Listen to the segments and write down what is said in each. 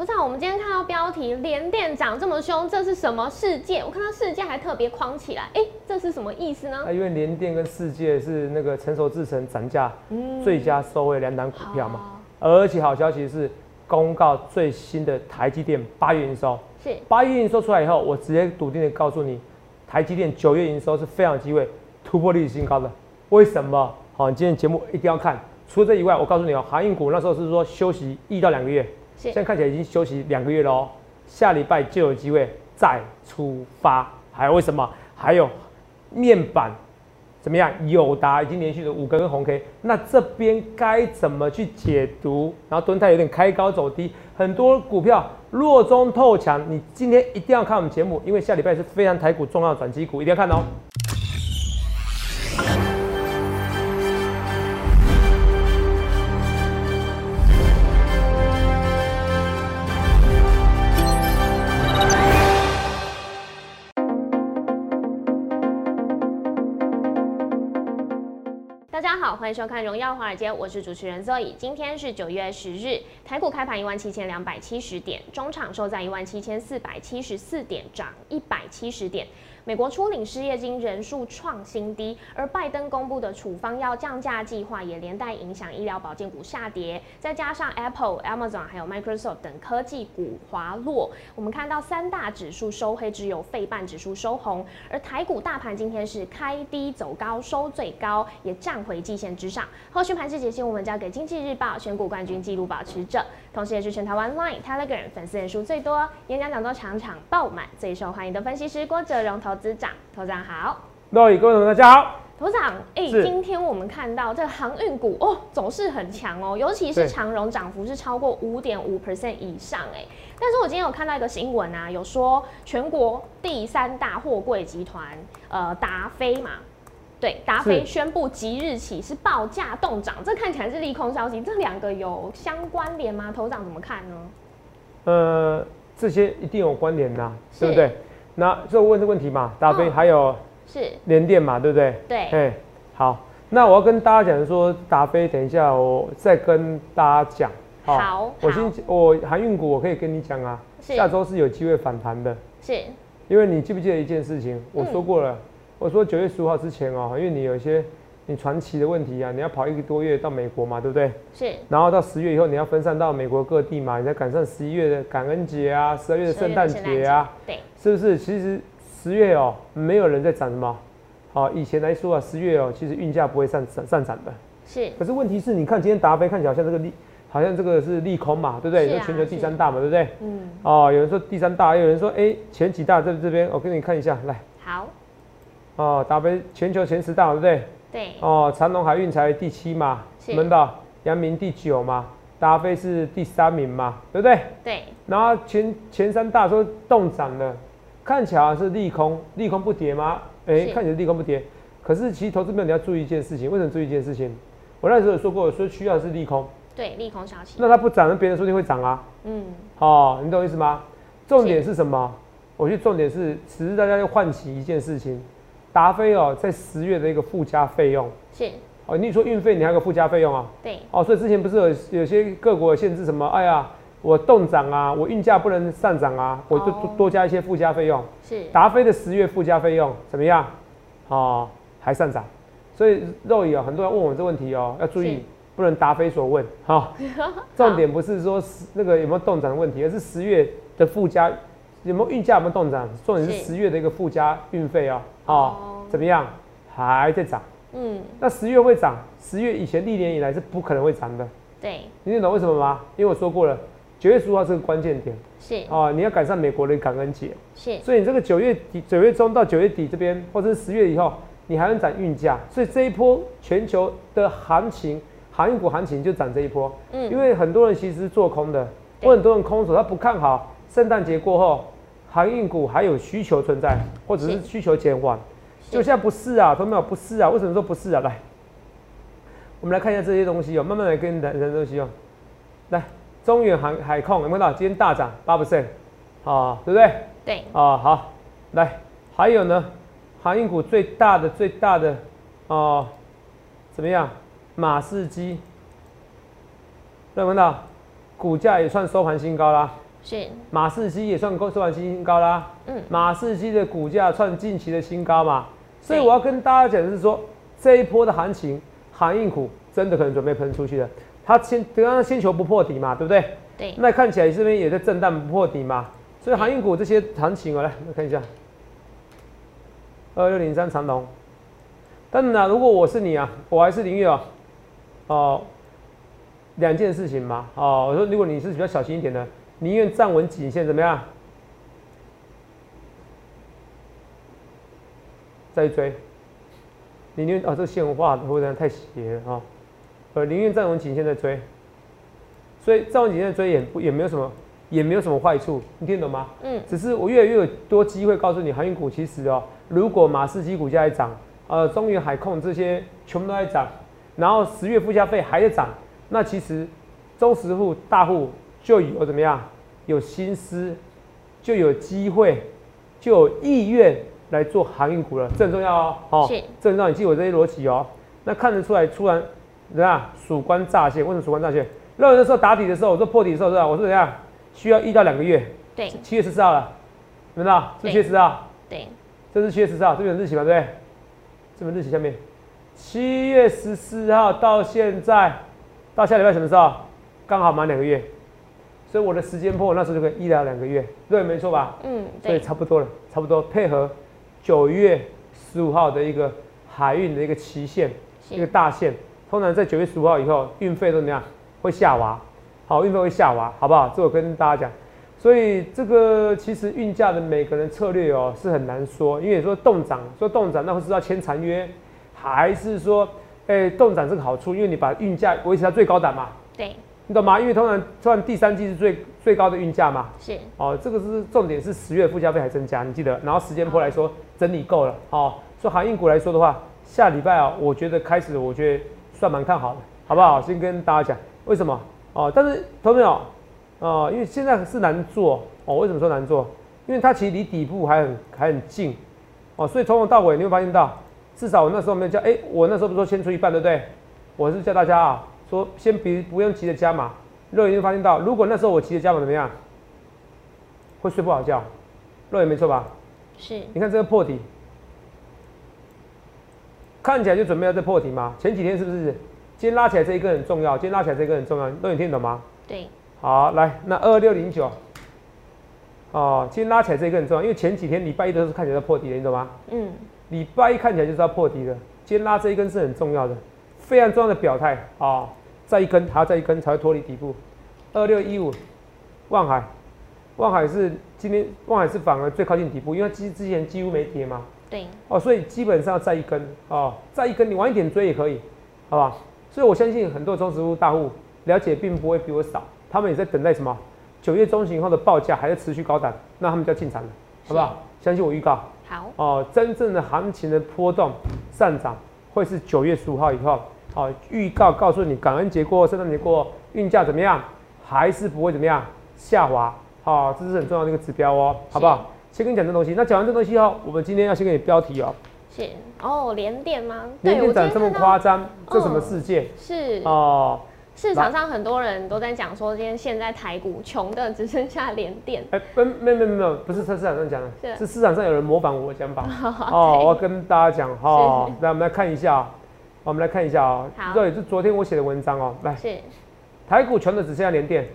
头长，我们今天看到标题连电涨这么凶，这是什么世界？我看到世界还特别框起来，哎，这是什么意思呢？啊，因为联电跟世界是那个成熟制成涨价最佳收位两档股票嘛，而且好消息是公告最新的台积电八月营收，是八月营收出来以后，我直接笃定的告诉你，台积电九月营收是非常机会突破历史新高的。为什么？好，你今天节目一定要看。除了这以外，我告诉你哦，航运股那时候是说休息一到两个月，现在看起来已经休息两个月了哦，下礼拜就有机会再出发。还有为什么？还有面板怎么样？友达已经连续的五根红 K，那这边该怎么去解读？然后吨泰有点开高走低，很多股票弱中透强。你今天一定要看我们节目，因为下礼拜是非常台股重要转机股，一定要看哦。欢迎收看《荣耀华尔街》，我是主持人 Zoe。今天是九月十日，台股开盘一万七千两百七十点，中场收在一万七千四百七十四点，涨一百七十点。美国初领失业金人数创新低，而拜登公布的处方药降价计划也连带影响医疗保健股下跌，再加上 Apple、Amazon 还有 Microsoft 等科技股滑落，我们看到三大指数收黑，只有费半指数收红。而台股大盘今天是开低走高，收最高，也站回季线之上。后续盘势解析，我们交给经济日报选股冠军纪录保持者，同时也是全台湾 Line、Telegram 粉丝人数最多、演讲讲座场场爆满、最受欢迎的分析师郭哲荣投。资长，头长好，各位观众大家好，头长，哎，今天我们看到这个航运股哦，走势很强哦，尤其是长荣涨幅是超过五点五 percent 以上，哎，但是我今天有看到一个新闻啊，有说全国第三大货柜集团，呃，达飞嘛，对，达飞宣布即日起是报价动涨，这看起来是利空消息，这两个有相关联吗？头长怎么看呢？呃，这些一定有关联呐，对不对？那就问这问题嘛，达飞还有是联电嘛，对不对？对，哎，好，那我要跟大家讲说，达飞，等一下我再跟大家讲。好，我先我航运股我可以跟你讲啊，下周是有机会反弹的。是，因为你记不记得一件事情？我说过了，我说九月十五号之前哦，因为你有一些。你传奇的问题啊，你要跑一个多月到美国嘛，对不对？是。然后到十月以后，你要分散到美国各地嘛，你才赶上十一月的感恩节啊，十二月的圣诞节啊，对，是不是？其实十月哦，没有人在涨什么。好，以前来说啊，十月哦，其实运价不会上上上涨的。是。可是问题是，你看今天达飞看起来像这个利，好像这个是利空嘛，对不对？是全球第三大嘛，对不对？嗯。哦，有人说第三大，有人说哎前几大在这边，我给你看一下，来。好。哦，达飞全球前十大，对不对？对哦，长隆海运才第七嘛，门道阳明第九嘛，达飞是第三名嘛，对不对？对。然后前前三大都动涨了，看起来是利空，利空不跌吗？哎，看起来利空不跌。可是其实投资友你要注意一件事情，为什么注意一件事情？我那时候有说过，说需要是利空。对，利空消息。那它不涨，那别人说不定会涨啊。嗯。哦，你懂我意思吗？重点是什么？我觉得重点是，只是大家要唤起一件事情。达飞哦，在十月的一个附加费用是哦，你说运费你还有个附加费用啊？对哦，所以之前不是有有些各国限制什么？哎呀，我动涨啊，我运价不能上涨啊，我就多多加一些附加费用。是达飞的十月附加费用怎么样？哦，还上涨，所以肉眼啊，很多人问我这问题哦，要注意，不能答非所问哈。重点不是说那个有没有动涨的问题，而是十月的附加。有没有运价有没有动涨？重点是十月的一个附加运费哦，哦，怎么样？还在涨。嗯，那十月会涨？十月以前历年以来是不可能会涨的。对，你懂为什么吗？因为我说过了，九月十五号是个关键点。是。哦，你要赶上美国的感恩节。是。所以你这个九月底、九月中到九月底这边，或者是十月以后，你还能涨运价。所以这一波全球的行情，航运股行情就涨这一波。嗯。因为很多人其实是做空的，或很多人空手，他不看好。圣诞节过后，航运股还有需求存在，或者是需求减缓，就现在不是啊，同没有不是啊？为什么说不是啊？来，我们来看一下这些东西哦，慢慢来跟人人东西哦。来，中远航海控有没有到？今天大涨八 percent，啊，对不对？对。啊，好，来，还有呢，航运股最大的最大的哦，怎么样？马士基，有没有到？股价也算收盘新高啦。是，马士基也算收收完新高啦。嗯，马士基的股价创近期的新高嘛，所以我要跟大家讲的是说，这一波的行情，航运股真的可能准备喷出去了。它先刚刚先求不破底嘛，对不对？对，那看起来这边也在震荡不破底嘛，所以航运股这些行情哦，来来看一下，二六零三长龙。但是呢，如果我是你啊，我还是宁愿哦，哦，两件事情嘛，哦，我说如果你是比较小心一点的，宁愿站稳颈线怎么样？再追，你宁愿啊，这个线画的会不然太斜了啊？呃，宁愿站稳颈线再追。所以站稳颈线追也不也没有什么，也没有什么坏处，你听懂吗？嗯，只是我越来越有多机会告诉你，航运股其实哦，如果马士基股价在涨，呃，中远海控这些全部都在涨，然后十月附加费还在涨，那其实中实户大户就有怎么样，有心思，就有机会，就有意愿来做航运股了，这很重要哦。哦，是这很重要，你记我这些逻辑哦。那看得出来，突然怎么样，曙光乍现？为什么曙光乍现？热的时候打底的时候，我说破底的时候是吧？我说怎样？需要一到两个月。对，七月十四号了，有没有？是七月十四号，对，这是七月十四号，这边有日期嘛，对不对？这边日期下面，七月十四号到现在，到下礼拜什么时候？刚好满两个月，所以我的时间破那时候就可以一到两个月，对，没错吧？嗯，所以对，差不多了，差不多配合九月十五号的一个海运的一个期限，一个，大限，通常在九月十五号以后，运费都怎么样？会下滑，好，运费会下滑，好不好？这我跟大家讲。所以这个其实运价的每个人策略哦是很难说，因为说动涨，说动涨那会是要签长约，还是说，哎、动涨这个好处，因为你把运价维持到最高档嘛，对，你懂吗？因为通常通常第三季是最最高的运价嘛，是，哦，这个是重点是十月附加费还增加，你记得。然后时间波来说整理够了，哦，所以航运股来说的话，下礼拜啊、我觉得开始我觉得算蛮看好的，好不好？先跟大家讲为什么哦，但是投朋友哦，因为现在是难做哦，为什么说难做？因为它其实离底部还很还很近哦，所以从头到尾你会发现到，至少我那时候没有叫，哎、我那时候不是说先出一半对不对？我是叫大家啊，说先别不用急着加码，肉眼就发现到，如果那时候我急着加码怎么样？会睡不好觉，肉眼没错吧？是，你看这个破底，看起来就准备要再破底吗？前几天是不是？今天拉起来这一根很重要，今天拉起来这一根很重要，肉眼听得懂吗？对，好，来，那二六零九，哦，今天拉起来这一根很重要，因为前几天礼拜一都是看起来在破底的，你懂吗？嗯，礼拜一看起来就是要破底的，今天拉这一根是很重要的，非常重要的表态啊、哦！再一根还要再一根才会脱离底部。二六一五，望海，望海是今天望海是反而最靠近底部，因为它之之前几乎没跌嘛，对，哦，所以基本上再一根哦，再一根你晚一点追也可以，好吧？所以我相信很多中植物大户了解并不会比我少，他们也在等待什么？九月中旬以后的报价还在持续高档，那他们就要进场了，好不好？相信我预告。好，哦，真正的行情的波动上涨会是九月十五号以后。哦，预告告诉你，感恩节过后、圣诞节过后，运价怎么样？还是不会怎么样下滑？好、这是很重要的一个指标哦，好不好？先跟你讲这东西。那讲完这东西后，我们今天要先给你标题哦。是，哦，连电吗？连电涨这么夸张，这什么嗯世界？是，哦，市场上很多人都在讲说，今天现在台股穷的只剩下连电。哎，不，没有没有没有，不是在市场上讲的，是是市场上有人模仿我的想法。哦，我要跟大家讲哈、哦，来我们来看一下、哦，我们来看一下哦，好。这也是昨天我写的文章哦，来。是，台股穷的只剩下连电，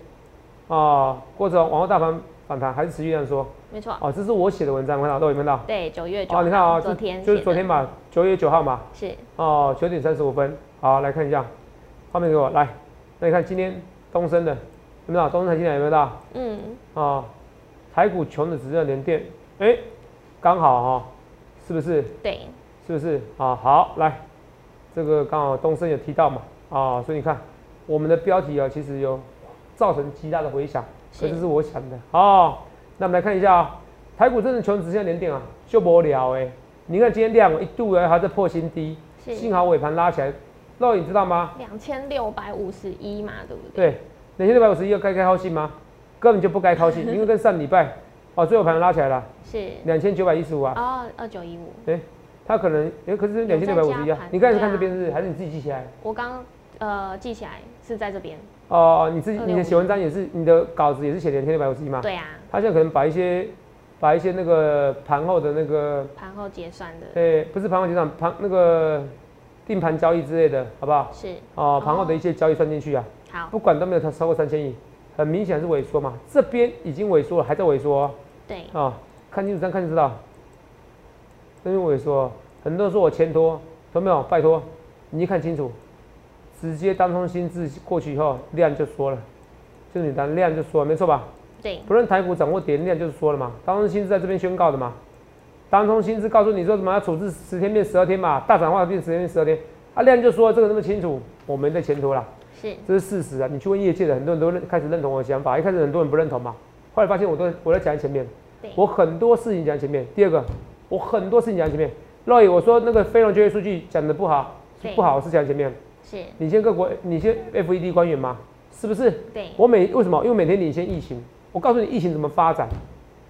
啊，或者往后大盘反弹还是持续这样说，没错，哦，这是我写的文章，看到都有看到？对，九月九哦，你看啊，号，这昨天就是昨天吧，九月九号嘛，是，哦，九点三十五分，好，来看一下，画面给我来，那你看今天东升的有没有？东升台积电有没有到？嗯，哦，台股穷的只剩下连电，哎，刚好哈、哦，是不是？对，是不是？啊？好，来，这个刚好东升有提到嘛，啊，所以你看我们的标题啊，其实有造成极大的回响，可是这是我想的哦。那我们来看一下啊，台股真的穷只剩下连电啊，就不了哎。你看今天量一度哎还在破新低，幸好尾盘拉起来，肉你知道吗？两千六百五十一嘛，对不对？对，两千六百五十一该该高兴吗？根本就不该高兴，因为跟上礼拜哦最后盘拉起来了，是，两千九百一十五啊。哦，二九一五，它可能，哎、可是两千六百五十一啊。你刚才看这边是，还是你自己记起来？我刚呃记起来是在这边，哦，你自己你的写文章也是你的稿子也是写两千六百五十一吗？对啊，他现在可能把一些把一些那个盘后的那个，盘后结算的对、不是盘后结算，盘那个定盘交易之类的，好不好？是哦，盘后的一些交易算进去啊，好，不管都没有超超过三千亿，很明显是萎缩嘛。这边已经萎缩了，还在萎缩哦对，啊、看清楚，这样看就知道，这边萎缩，很多人说我钱多，有没有？拜托，你一看清楚，直接当中心智过去以后，量就缩了，就简单，量就缩了，没错吧？对，不论台股涨或跌，量就是说了嘛，当冲薪资在这边宣告的嘛，当中心智告诉你说什么要处置十天变十二天嘛，大涨化变十天变十二天，啊量就说这个那么清楚，我没在前途啦，是。这是事实啊，你去问业界的，很多人都认开始认同我的想法，一开始很多人不认同嘛，后来发现我都我在讲在前面，我很多事情讲在前面，第二个我很多事情讲前面，肉眼我说那个非农就业数据讲的不好，是不好，是讲前面，是，你先各国你先 FED 官员吗，是不是？对。我每为什么？因为每天领先疫情，我告诉你疫情怎么发展，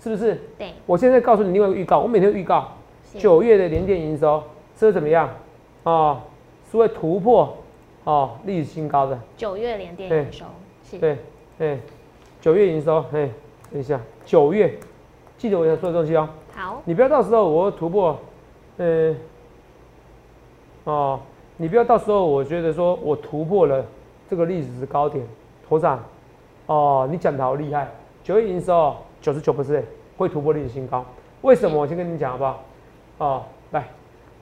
是不是？对，我现在告诉你另外一个预告，我每天预告九月的联电营收是会怎么样？哦，是会突破哦历史新高的。九月连电对营收是，对，哎，九月营收，哎，等一下，九月，记得我要说的东西哦，好，你不要到时候我突破，嗯、哦，你不要到时候我觉得说我突破了这个历史高点，头上，哦，你讲的好厉害，九月营收九十九 percent 会突破历史新高，为什么？我先跟你讲好不好？哦，来，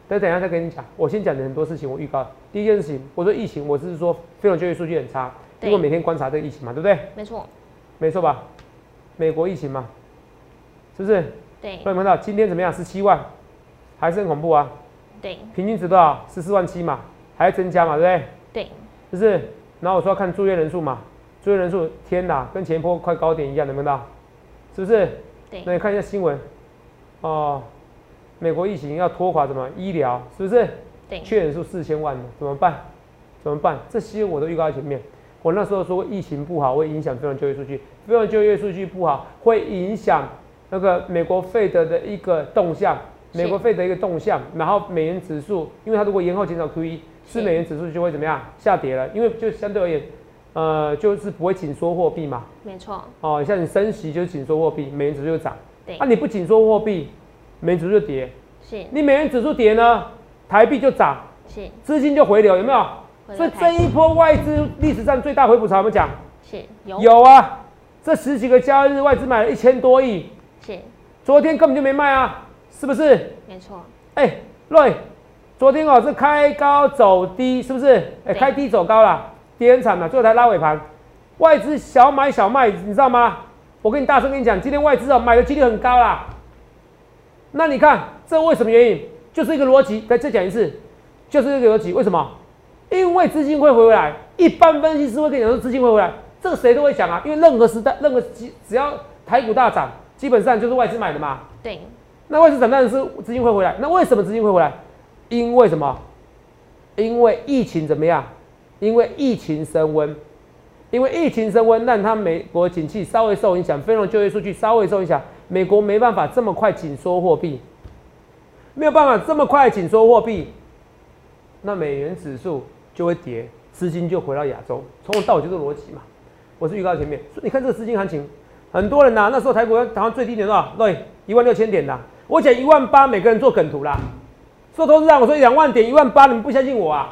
等等一下再跟你讲，我先讲的很多事情，我预告。第一件事情，我说疫情，我是说非农就业数据很差，对因为我每天观察这个疫情嘛，对不对？没错，没错吧？美国疫情嘛，是不是？对各位看到今天怎么样？十七万，还是很恐怖啊！对平均值多少？十四万七嘛，还要增加嘛，对不对？对，是不是？然后我说要看住院人数嘛，住院人数天哪，跟前一波快高点一样，能看到？是不是？对那你看一下新闻，哦，美国疫情要拖垮什么医疗，是不是？对，确诊数四千万了，怎么办？怎么办？这些我都预告在前面。我那时候说过，疫情不好会影响非农就业数据，非农就业数据不好会影响那个美国费德的一个动向，美国费德一个动向，然后美元指数，因为它如果延后减少 QE，是。是美元指数就会怎么样下跌了，因为就相对而言，呃，就是不会紧缩货币嘛，没错，哦，像你升息就是紧缩货币，美元指数就涨，对。啊，，你不紧缩货币，美元指数就跌，是。你美元指数跌呢，台币就涨。是。资金就回流，有没有？所以这一波外资历史上最大回补潮，有没有讲？是有。有啊，这十几个交易日外资买了一千多亿，是昨天根本就没卖啊，是不是？没错，哎、瑞，昨天哦是开高走低，是不是？哎、对开低走高了，跌很惨嘛，最后才拉尾盘。外资小买小卖，你知道吗？我跟你大声跟你讲，今天外资哦买的几率很高啦。那你看这为什么原因？就是一个逻辑，再再讲一次，就是这个逻辑。为什么？因为资金会回来。一般分析师会跟你讲说资金会回来，这个谁都会讲啊。因为任何时代，任何只只要台股大涨，基本上就是外资买的嘛。对，那外资涨当然是资金会回来。那为什么资金会回来？因为什么？因为疫情怎么样？因为疫情升温，因为疫情升温，让它美国景气稍微受影响，非农就业数据稍微受影响，美国没办法这么快紧缩货币，没有办法这么快紧缩货币，那美元指数就会跌，资金就回到亚洲，从头到尾就是逻辑嘛。我是预告前面，所以你看这个资金行情，很多人呐、那时候台股台湾最低点多少？对，一万六千点的。我讲一万八，每个人做梗图啦。说投资让我说两万点一万八，你们不相信我啊？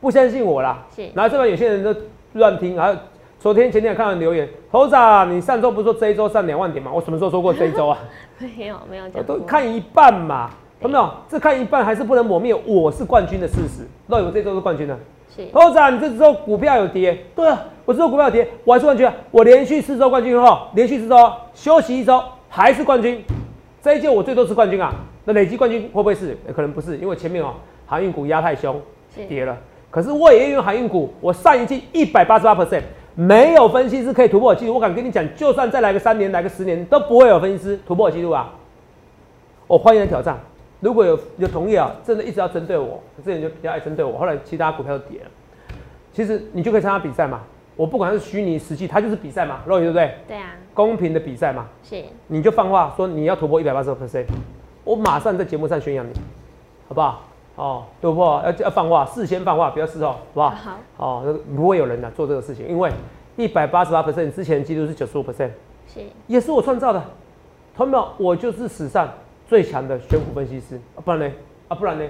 不相信我啦。是然后这边有些人都乱听，然后昨天前天有看到留言，头子啊，你上周不是说这一周上两万点吗？我什么时候说过这一周啊？没有没有我讲过，都看一半嘛，对有没有？这看一半还是不能抹灭我是冠军的事实。那我这周是冠军的。是头子啊，你这周股票有跌，对啊，我这周股票有跌，我还是冠军啊！我连续四周冠军哈，连续四周休息一周还是冠军，这一届我最多是冠军啊！那累积冠军会不会是？呃可能不是，因为前面哦航运股压太凶，是跌了。可是我也用航运股，我上一季一百八十八 percent，没有分析师可以突破我记录。我敢跟你讲，就算再来个三年，来个十年，都不会有分析师突破我记录啊！我欢迎来挑战。如果有有同业啊，真的一直要针对我，之前就比较爱针对我，后来其他股票都跌了。其实你就可以参加比赛嘛，我不管是虚拟实际，它就是比赛嘛，肉眼对不对？对啊，公平的比赛嘛，是你就放话说你要突破一百八十 percent，我马上在节目上宣扬你，好不好？哦，突破要要放话，事先放话，不要事后，好不好？好，哦，那不会有人呢、做这个事情，因为一百八十八 percent 之前的记录是九十五 percent，是也是我创造的。同学们，我就是史上最强的选股分析师啊，不然呢？啊，不然呢？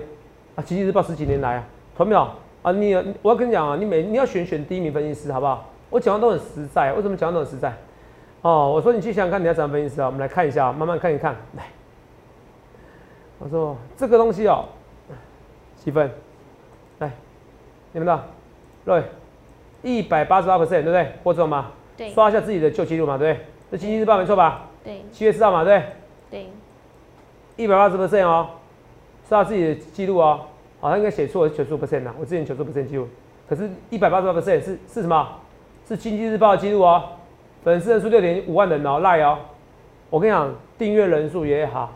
啊，奇迹日报十几年来啊，同学们啊，你我要跟你讲啊，你每你要选选第一名分析师，好不好？我讲的都很实在，为什么讲的都很实在？哦，我说你去想想看你要怎么分析师啊，我们来看一下，慢慢看一看，来。我说这个东西哦，几分？来，你们的，对，一百八十八 percent，对不对？获中吗？对刷一下自己的旧记录嘛，对不对？这经济日报没错吧？对七月四号嘛，对不对？对一百八十 percent 哦，是他自己的记录哦，好像应该写错是九十五 percent 啊，我之前九十五 percent 记录，可是一百八十八 percent 是是什么？是经济日报的记录哦，粉丝人数六点五万人哦，赖哦，我跟你讲，订阅人数也好，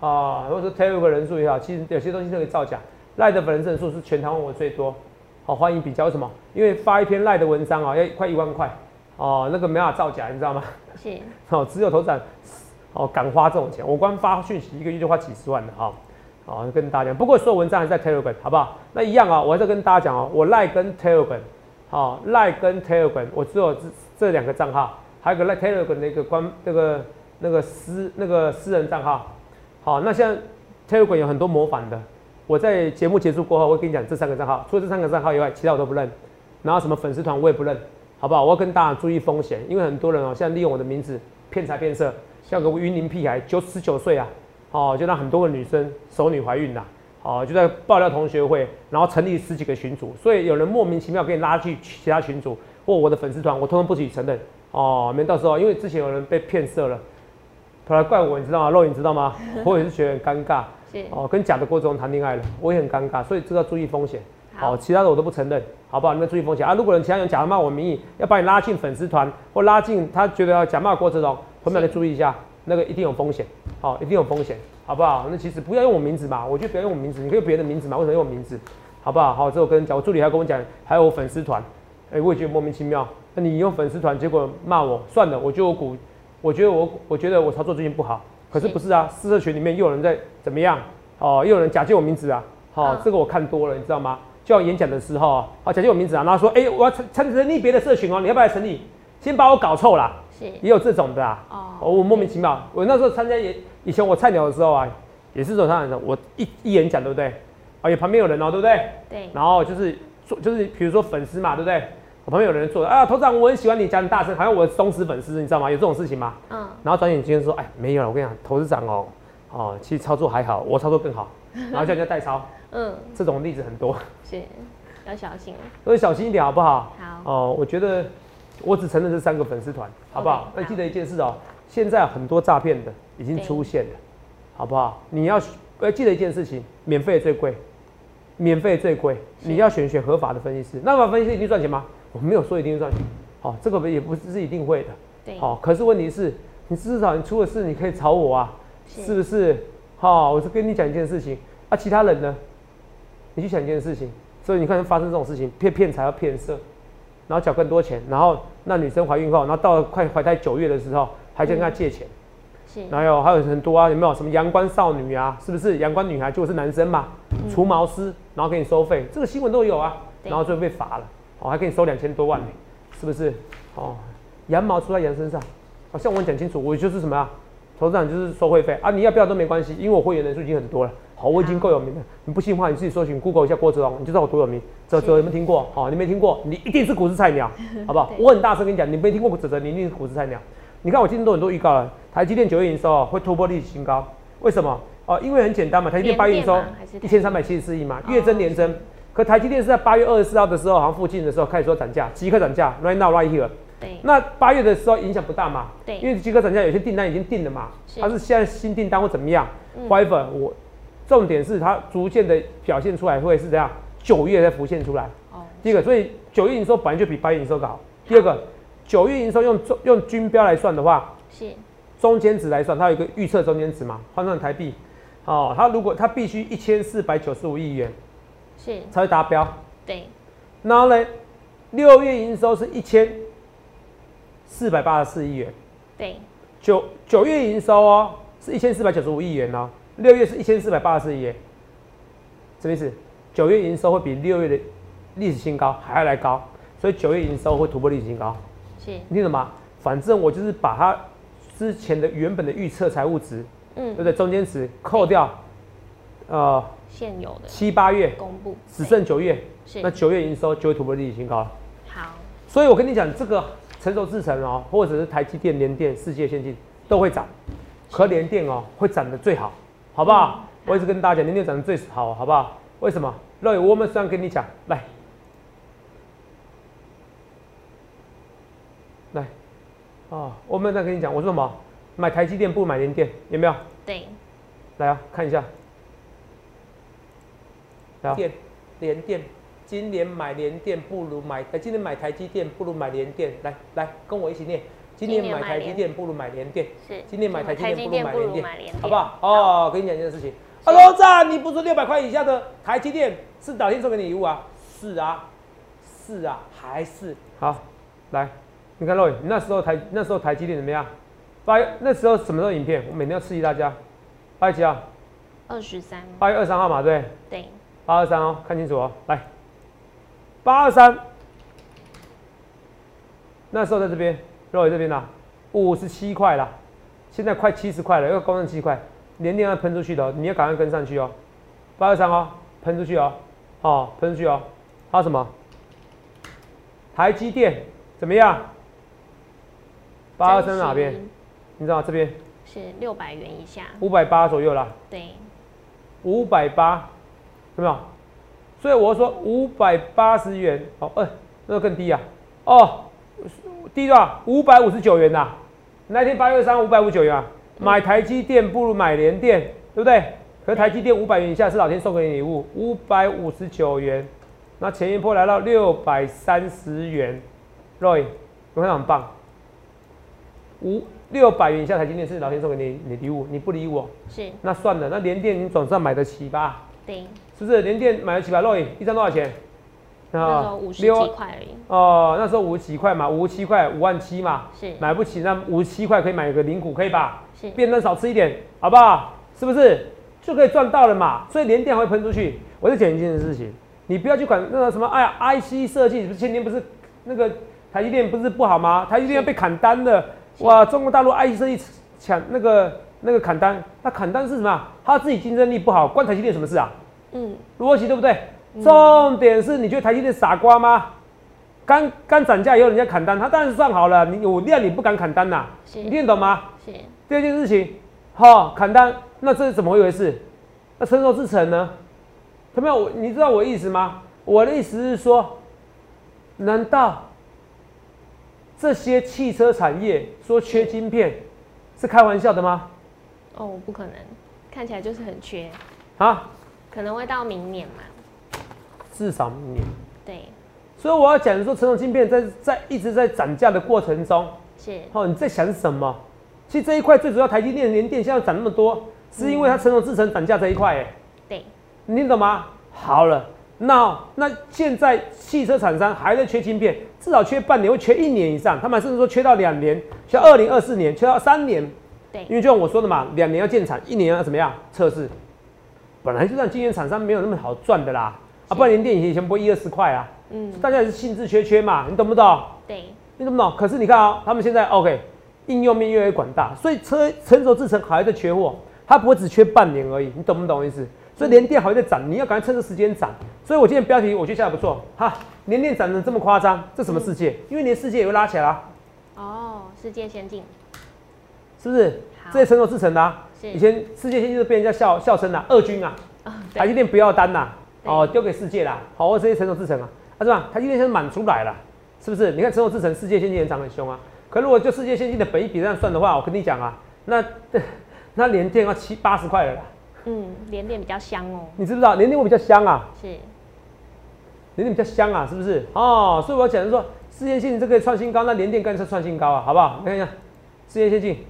啊，或者说 Telegram 人数也好，其实有些东西都可以造假。赖的粉丝人数是全台湾我最多，好、欢迎比较什么？因为发一篇赖的文章啊，要快一万块，哦，那个没办法造假，你知道吗？是 哦，只有头展哦敢花这种钱，我光发讯息一个月就花几十万的哈。哦，跟大家讲，不过所有文章还在 Telegram，好不好？那一样啊，我还是跟大家讲哦，我赖跟 Telegram，好、赖跟 Telegram，我只有这这两个账号，还有一个赖 Telegram 的一个官那个那个私那个私人账号。好，那现在 Telegram 有很多模仿的，我在节目结束过后，我会跟你讲这三个账号，除了这三个账号以外，其他我都不认。然后什么粉丝团我也不认，好不好？我要跟大家注意风险，因为很多人哦，现在利用我的名字骗财骗色，像个云林屁孩，九十九岁啊，哦，就让很多个女生熟女怀孕呐、哦，就在爆料同学会，然后成立十几个群组，所以有人莫名其妙给你拉去其他群组或我的粉丝团，我通通不许承认哦，免到时候因为之前有人被骗色了，跑来怪我，你知道吗？肉你知道吗？我也是觉得很尴尬是哦，跟假的郭总谈恋爱了，我也很尴尬，所以这个要注意风险。好好，其他的我都不承认，好不好？你们注意风险啊！如果有其他人假冒我名义，要把你拉进粉丝团或拉进他觉得要假冒郭哲荣，朋友们注意一下，那个一定有风险，好，一定有风险，好不好？那其实不要用我名字嘛，我就不要用我名字，你可以用别的名字嘛，为什么用我名字？好不好？好，这我跟你讲，我助理还跟我讲，还有我粉丝团，哎、我也觉得莫名其妙。那你用粉丝团，结果骂我，算了，我觉得我股，我觉得我，我觉得我操作最近不好，可是是不是啊？私社群里面又有人在怎么样？哦，又有人假借我名字啊，好、嗯这个我看多了，你知道吗？就要演讲的时候啊，好假借我名字啊，然后说，哎、我要成成立别的社群哦，你要不要来成立？先把我搞臭啦，是也有这种的啊。哦哦，我莫名其妙，我那时候参加也以前我菜鸟的时候啊，也是走上来的，我一一演讲对不对？啊，也旁边有人哦，对不对？对然后就是做就是比如说粉丝嘛，对不对？我旁边有人做啊，头长我很喜欢你讲很大声，好像我是忠实粉丝，你知道吗？有这种事情吗？嗯然后转眼间说，哎，没有了，我跟你讲，投资长哦，哦，其实操作还好，我操作更好，然后叫人家代操，嗯这种例子很多，是要小心所以小心一点好不好？好哦，我觉得我只承认这三个粉丝团，好不好？那好记得一件事哦，现在很多诈骗的已经出现了，好不好？你要呃记得一件事情，免费最贵，免费最贵，你要选选合法的分析师。那合法分析师一定赚钱吗？我没有说一定赚钱，好、这个也不是一定会的，对好、可是问题是，你至少你出了事，你可以找我啊，是是不是？好、我是跟你讲一件事情啊，其他人呢？你去想一件事情，所以你看发生这种事情，骗骗财要骗色，然后缴更多钱，然后那女生怀孕后，然后到了快怀胎九月的时候，还跟他借钱，是然后有还有很多啊，有没有什么阳光少女啊？是不是阳光女孩就是男生嘛？除毛师，然后给你收费，这个新闻都有啊，然后最后被罚了，哦，还给你收两千多万呢，是不是？哦，羊毛出在羊身上，好、像我讲清楚，我就是什么啊？投资长就是收会费啊，你要不要都没关系，因为我会员人数已经很多了。好，我已经够有名了。你不信的话，你自己搜寻 Google 一下郭哲荣，你就知道我多有名。哲哲有没有听过？好、你没听过，你一定是股市菜鸟，好不好？我很大声跟你讲，你没听过哲哲，你一定是股市菜鸟。你看我今天都很多预告了，台积电九月营收哦会突破历史新高，为什么？哦，因为很简单嘛，台积电八月营收一千三百七十四亿嘛，哦月增年增。可台积电是在八月二十四号的时候，好像附近的时候开始说涨价，即刻涨价，right now right here。对那八月的时候影响不大嘛？对因为即刻涨价有些订单已经定了嘛，是它是现在新订单或怎么样嗯？However，我重点是它逐渐的表现出来会是这样，九月才浮现出来。哦第一个，所以九月营收本来就比八月营收高。第二个，九月营收用中用均标来算的话，是中间值来算，它有一个预测中间值嘛，换算台币，哦，它如果它必须一千四百九十五亿元是才会达标，对然后呢，六月营收是一千四百八十四亿元。对九九月营收哦是一千四百九十五亿元哦，六月是一千四百八十四亿元，什么意思？九月营收会比六月的历史新高还要来高，所以九月营收会突破历史新高。是，你听懂吗？反正我就是把它之前的原本的预测财务值，嗯对不嗯，对？中间值扣掉，呃，现有的七八月公布只剩九月，是那九月营收就会突破历史新高了。好，所以我跟你讲，这个成熟制程哦，或者是台积电、联电、世界先进都会涨，可联电哦会涨得最好，好不好？嗯我一直跟大家讲，联电涨得最好，好不好？为什么？乐我们这样跟你讲，来，来，哦，我们再跟你讲，我说什么？买台积电不如买联电，有没有？对，来啊，看一下。来啊电联电，今年买联电不如买台，今年买台积电不如买联电。来来，跟我一起念。今年买台积电不如买联电，是，今年买台积电不如买不联电，好不好？哦，跟你讲一件事情。Hello，赞，你不是说六百块以下的台积电是老天送给你礼物啊？是啊，是啊，还是好。来，你看 Roy，你那时候台那时候台积电怎么样？八月那时候什么时候影片？我每天要刺激大家。八月几号？二十三，八月二十三号嘛，对，对，八二三哦，看清楚哦。来，八二三，那时候在这边，肉尾这边啦，五十七块啦，现在快七十块了，要高上七块，年年要喷出去的哦，你要赶快跟上去哦。八二三哦，喷出去哦，哦，喷出去哦。还有什么？台积电怎么样？八二三哪边？你知道这边是六百元以下，五百八左右啦。对，五百八，有没有？所以我说五百八十元，哦，呃，那个更低啊，哦，低多少？五百五十九元呐、那天八月三五百五十九元啊，买台积电不如买联电，对不对？可是台积电五百元以下是老天送给你礼物，五百五十九元，那前一波来到六百三十元，Roy，有没有很棒？五六百元以下台积电是老天送给你你的礼物，你不理我，是，那算了，那联电你总算买得起吧？对，是不是？联电买得起吧？肉影一张多少钱？那时候五十几块而已，哦，那时候五十几块嘛，五十七块，五万七嘛，是买不起，那五十七块可以买个零股，可以吧？是，便当少吃一点，好不好？是不是就可以赚到了嘛？所以连电会喷出去。我就讲一件事情，你不要去管那个什么，哎呀，IC 设计，不是前年不是那个台积电不是不好吗？台积电要被砍单的，哇，中国大陆 IC 设计抢那个那个砍单，那砍单是什么啊？他自己竞争力不好，关台积电什么事啊？嗯，逻辑对不对？重点是你觉得台积电傻瓜吗？刚刚涨价以后，人家砍单，他当然是算好了。你我量你不敢砍单呐、是你听得懂吗？是，第二件事情，哈、砍单，那这是怎么一回事？那成熟制程呢？他没有？我你知道我的意思吗？我的意思是说，难道这些汽车产业说缺晶片是开玩笑的吗？哦，不可能，看起来就是很缺，啊，可能会到明年嘛，至少明年。对，所以我要讲说，成熟晶片在在一直在涨价的过程中，是，哦，你在想什么？其实这一块最主要，台积电、联电现在涨那么多，是因为它成熟制程涨价这一块，哎，对，你听懂吗？好了，那那现在汽车厂商还在缺晶片，至少缺半年，会缺一年以上，他们甚至说缺到两年，缺二零二四年，缺到三年，对因为就像我说的嘛，两年要建厂，一年要怎么样测试？本来就算晶圆厂商没有那么好赚的啦，啊，不然联电以前不会一二十块啊，嗯，大家也是兴致缺缺嘛，你懂不懂？对，你懂不懂？可是你看啊、他们现在 OK，应用面越来越广大，所以车成熟制程还在缺货，它不会只缺半年而已，你懂不懂意思？所以连电还会在涨，你要赶快趁这时间涨。所以我今天标题我觉得下的不错，哈，连电涨得这么夸张，这什么世界？因为你的世界也会拉起来啦，哦，世界先进，是不是？好这些成熟制程的、以前世界先进都被人家笑笑称啊，二军啊，哦，台积电不要单呐、哦，丢给世界啦，好，我这些成熟制程啊，啊是吧？台积电现在满出来了，是不是？你看成熟制程，世界先进也涨很凶啊。可如果就世界先进的本一比这样算的话，我跟你讲啊，那 那联电要七八十块了啦，嗯，连电比较香哦，你知不知道？联电会比较香啊，是，联电比较香啊，是不是？哦，所以我要讲的是说，世界先进这个创新高，那联电更是创新高啊，好不好？你看一下世界先进，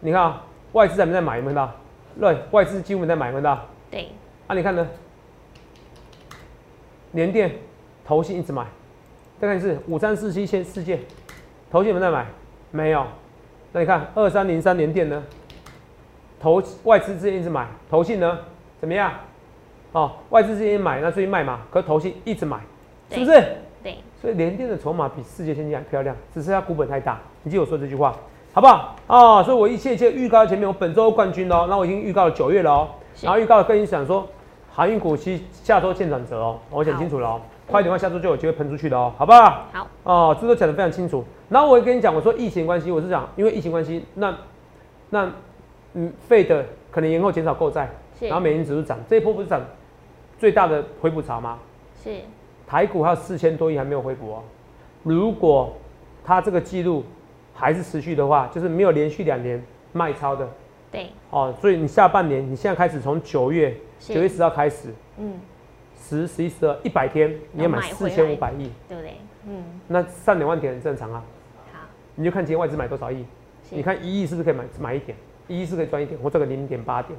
你看啊，外资在没在买？有没有看到？对，外资几乎没在买，有没有看到？对，啊，你看呢？联电投信一直买，再看一次五三四七线世界，投信有没有在买？没有。那你看二三零三联电呢？投外资之前一直买，投信呢怎么样？哦，外资之前买，那最近卖嘛，可是投信一直买，是不是？对，所以联电的筹码比世界先进还漂亮，只是它股本太大。你记得我说这句话，好不好？啊、所以我一切一切预告在前面，我本周冠军哦，那我已经预告了九月了哦，然后预告了跟你讲说，航运股期下周见转折哦，我讲清楚了哦，快一点，下周就有机会喷出去的哦，好不好？好，哦，这都讲得非常清楚。然后我也跟你讲，我说疫情关系，我是讲因为疫情关系，那那嗯，费的可能延后减少购债，然后美元指数涨，这一波不是涨最大的回补潮吗？是台股还有四千多亿还没有回补哦。如果它这个记录还是持续的话，就是没有连续两年卖超的对，哦，所以你下半年你现在开始从九月九月十号开始，嗯，十、十一、十二一百天，你要买四千五百亿，对不对？嗯，那上两万点很正常啊。好，你就看今天外资买多少亿，你看一亿是不是可以买买一点？一亿是可以赚一点，或赚个零点八点。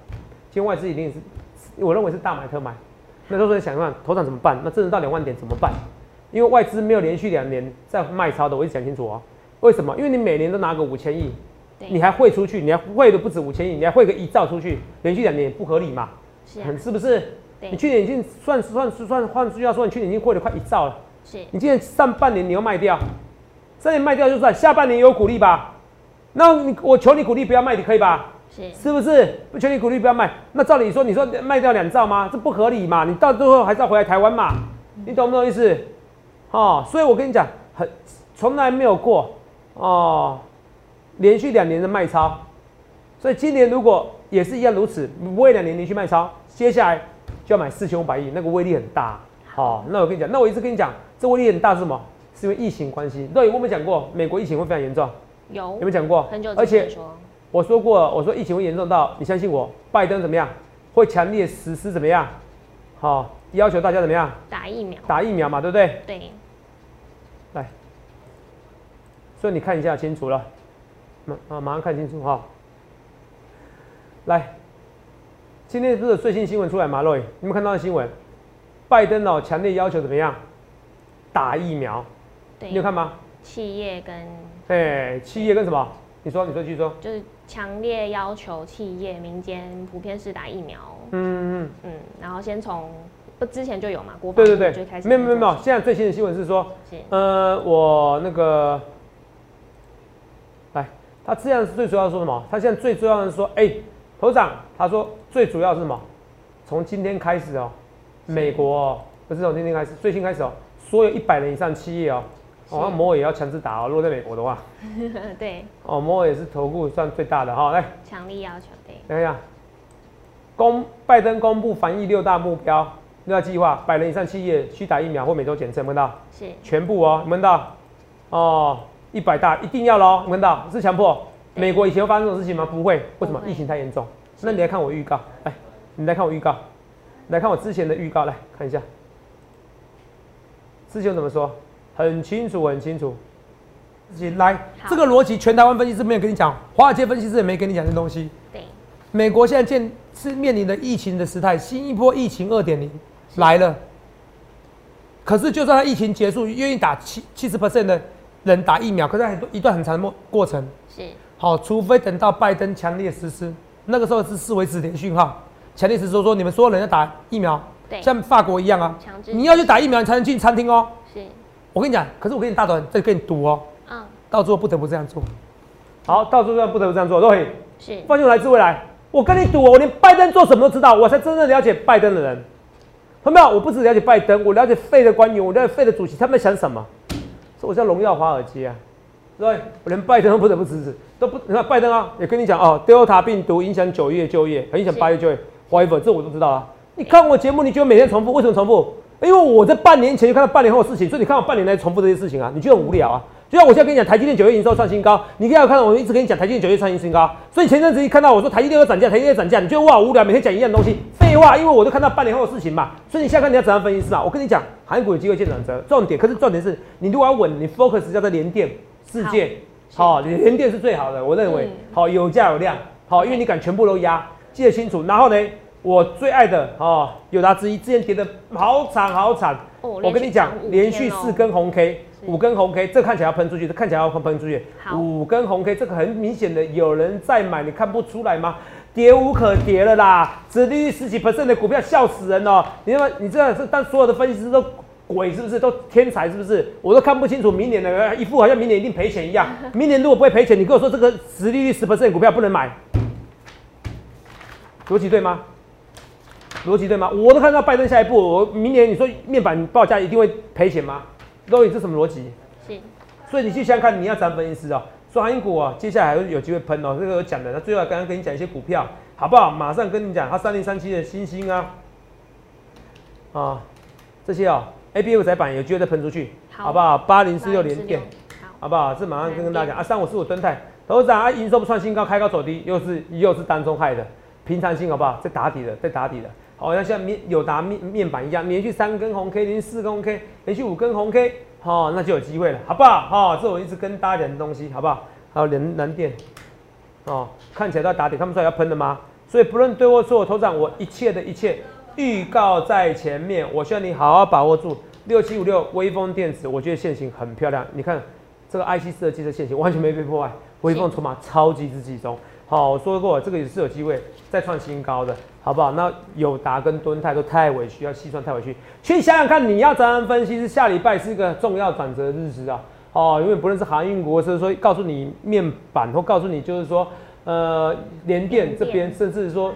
今天外资一定是，我认为是大买特买。那时候在想看头场怎么办？那真的到两万点怎么办？因为外资没有连续两年在卖超的，我一直讲清楚哦。为什么？因为你每年都拿个五千亿，你还汇出去，你还汇的不止五千亿，你还汇个一兆出去，连续两年也不合理嘛？是啊，是不是？你去年已经算算算换句话说，你去年已经汇了快一兆了。是你今年上半年你要卖掉，上半年卖掉就算，下半年有鼓励吧？那你我求你鼓励不要卖，你可以吧？是是不是？不求你鼓励不要卖，那照理说你说卖掉两兆吗？这不合理嘛？你到最后还是要回来台湾嘛？你懂不懂意思？哦，所以我跟你讲，很从来没有过哦，连续两年的卖超，所以今年如果也是一样如此，不会两年连续卖超，接下来就要买四千五百亿，那个威力很大。好、那我跟你讲，那我一直跟你讲，这威力很大是什么？是因为疫情关系。对，我们讲过，美国疫情会非常严重，有有没有讲过？很久而且我说过，我说疫情会严重到，你相信我，拜登怎么样？会强烈实施怎么样？好、要求大家怎么样？打疫苗，打疫苗嘛，对不对？对，来，所以你看一下清楚了，马啊马上看清楚哈。来，今天不是最新新闻出来吗？洛伊，你们看到的新闻？拜登哦强烈要求怎么样？打疫苗，对，你有看吗？企业跟哎，企业跟什么？你说，你说，继续说。就是强烈要求企业、民间普遍是打疫苗，嗯嗯。嗯，然后先从不之前就有嘛，国防对对对就开，始没有没有没有，现在最新的新闻是说，是呃，我那个，来，他这样是最主要说什么？他现在最重要的是说，哎、头长，他说最主要是什么？从今天开始哦、美国哦、不是从今天开始，最新开始哦、所有一百人以上企业哦、是哦，那摩尔也要强制打哦、如果在美国的话，对哦，摩尔也是投顾算最大的哈、来，强力要求，对等一下，公拜登公布防疫六大目标、六大计划，百人以上企业需打疫苗或每周检测，有没有到？是全部哦，有没有到？哦，一百大一定要喽，有没有看到？是强迫。美国以前会发生这种事情吗？不会，为什么疫情太严重。那你来看我预告，来，你来看我预告，来看我之前的预告，来看一下。之前怎么说？很清楚，很清楚。自己来，这个逻辑，全台湾分析师没有跟你讲，华尔街分析师也没跟你讲这东西。对美国现在见是面临的疫情的时态，新一波疫情二点零来了。可是就算它疫情结束，愿意打七七十 percent 的人打疫苗，可是很多一段很长的过过程。是好，除非等到拜登强烈实施，那个时候是视为指点讯号，强烈实施说说你们所有人要打疫苗，对像法国一样啊，强制你要去打疫苗，你才能进餐厅哦。是我跟你讲，可是我跟你大短在跟你赌哦，嗯到最后不得不这样做。好，到最后不得不这样做，对。是放心，我来自未来。我跟你赌，我连拜登做什么都知道，我才真正了解拜登的人。看到没有？我不只了解拜登，我了解费的官员，我了解费的主席，他们在想什么。我叫荣耀华尔街啊，对，我连拜登都不得不支持，都不你看拜登啊，也跟你讲哦，Delta 病毒影响九月就业，很影响八月就业，whatever，这我都知道啊。你看我节目，你觉得每天重复？为什么重复？因为我在半年前就看到半年后的事情，所以你看我半年来重复这些事情啊，你觉得很无聊啊？就像我现在跟你讲，台积电九月营收创新高，你可以看到我一直跟你讲台积电九月创新高，所以前阵子一看到我说台积电要涨价，台积电要涨价，你觉得哇无聊，每天讲一样东西，废话，因为我都看到半年后的事情嘛，所以你现在看你要怎样分析是吧？我跟你讲，韩股有机会见转折，重点，可是重点是你如果要稳，你 focus 要在联电、世界，好，联电是最好的，我认为，好有价有量，好，因为你敢全部都压，记得清楚。然后呢，我最爱的哦，友达之一，之前跌的好惨好惨，我跟你讲，连续四根红 K，五根红 K，这看起来要喷出去，这看起来要喷出去。五根红 K，这个很明显的有人在买，你看不出来吗？跌无可跌了啦，殖利率十几 percent 的股票笑死人哦！你说你这样是，但所有的分析师都鬼是不是？都天才是不是？我都看不清楚明年的，一副好像明年一定赔钱一样。明年如果不会赔钱，你跟我说这个殖利率十 percent 股票不能买，逻辑对吗？逻辑对吗？我都看到拜登下一步，我明年你说面板报价一定会赔钱吗？都你这什么逻辑？是，所以你去想想看，你要涨分析师啊。说航运股啊，接下来还会有机会喷哦，这个有讲的。那最后刚刚跟你讲一些股票，好不好？马上跟你讲，它三零三七的星星啊，啊，这些哦，A B F 窄板有机会再喷出去，好不好？八零四六连电，好不好？这马上跟跟大家讲啊，三五四五登泰，董事长啊，营收不创新高，开高走低，又是又是当中害的，平常心好不好？在打底的，在打底的，好像像面有达面面板一样，连续三根红 K，连续四根红 K，连续五根红 K。好，那就有机会了，好不好？好，这我一直跟大家讲的东西，好不好？还有联南电，哦，看起来都要打底，看不出来要喷的吗？所以不论对或错，头长我一切的一切预告在前面，我希望你好好把握住。六七五六微风电子，我觉得线型很漂亮，你看这个 IC 设计的线型完全没被破坏，微风筹码超级之集中。好，我说过这个也是有机会再创新高的。好不好？那友达跟敦泰都太委屈，要细算太委屈。去想想看，你要怎样分析？是下礼拜是一个重要转折日子啊！哦，因为不论是航运国，是说告诉你面板，或告诉你就是说，呃，联电这边，甚至说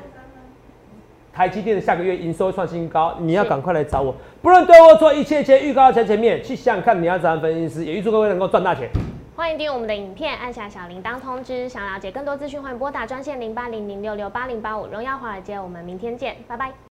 台积电下个月营收创新高，你要赶快来找我。不论对或错，一切切预告在前面。去想想看，你要怎样分析？师，也预祝各位能够赚大钱。欢迎订阅我们的影片，按下小铃铛通知。想了解更多资讯，欢迎拨打专线零八零零六六八零八五。荣耀华尔街，我们明天见，拜拜。